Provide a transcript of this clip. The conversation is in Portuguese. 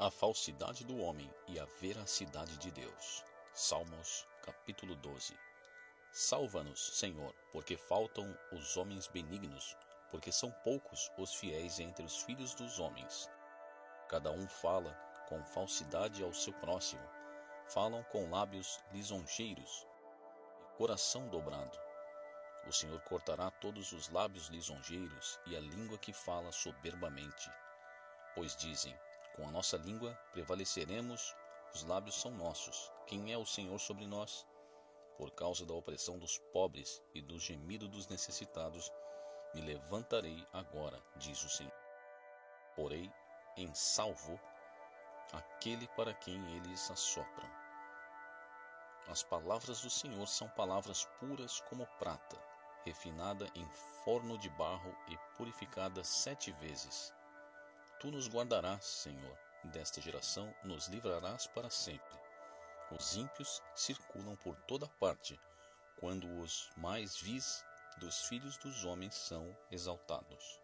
a falsidade do homem e a veracidade de Deus. Salmos, capítulo 12. Salva-nos, Senhor, porque faltam os homens benignos, porque são poucos os fiéis entre os filhos dos homens. Cada um fala com falsidade ao seu próximo, falam com lábios lisonjeiros e coração dobrado. O Senhor cortará todos os lábios lisonjeiros e a língua que fala soberbamente. Pois dizem: com a nossa língua prevaleceremos, os lábios são nossos. Quem é o Senhor sobre nós? Por causa da opressão dos pobres e do gemido dos necessitados, me levantarei agora, diz o Senhor. Porei em salvo aquele para quem eles assopram. As palavras do Senhor são palavras puras como prata, refinada em forno de barro e purificada sete vezes. Tu nos guardarás, Senhor, desta geração, nos livrarás para sempre. Os ímpios circulam por toda parte, quando os mais vis dos filhos dos homens são exaltados.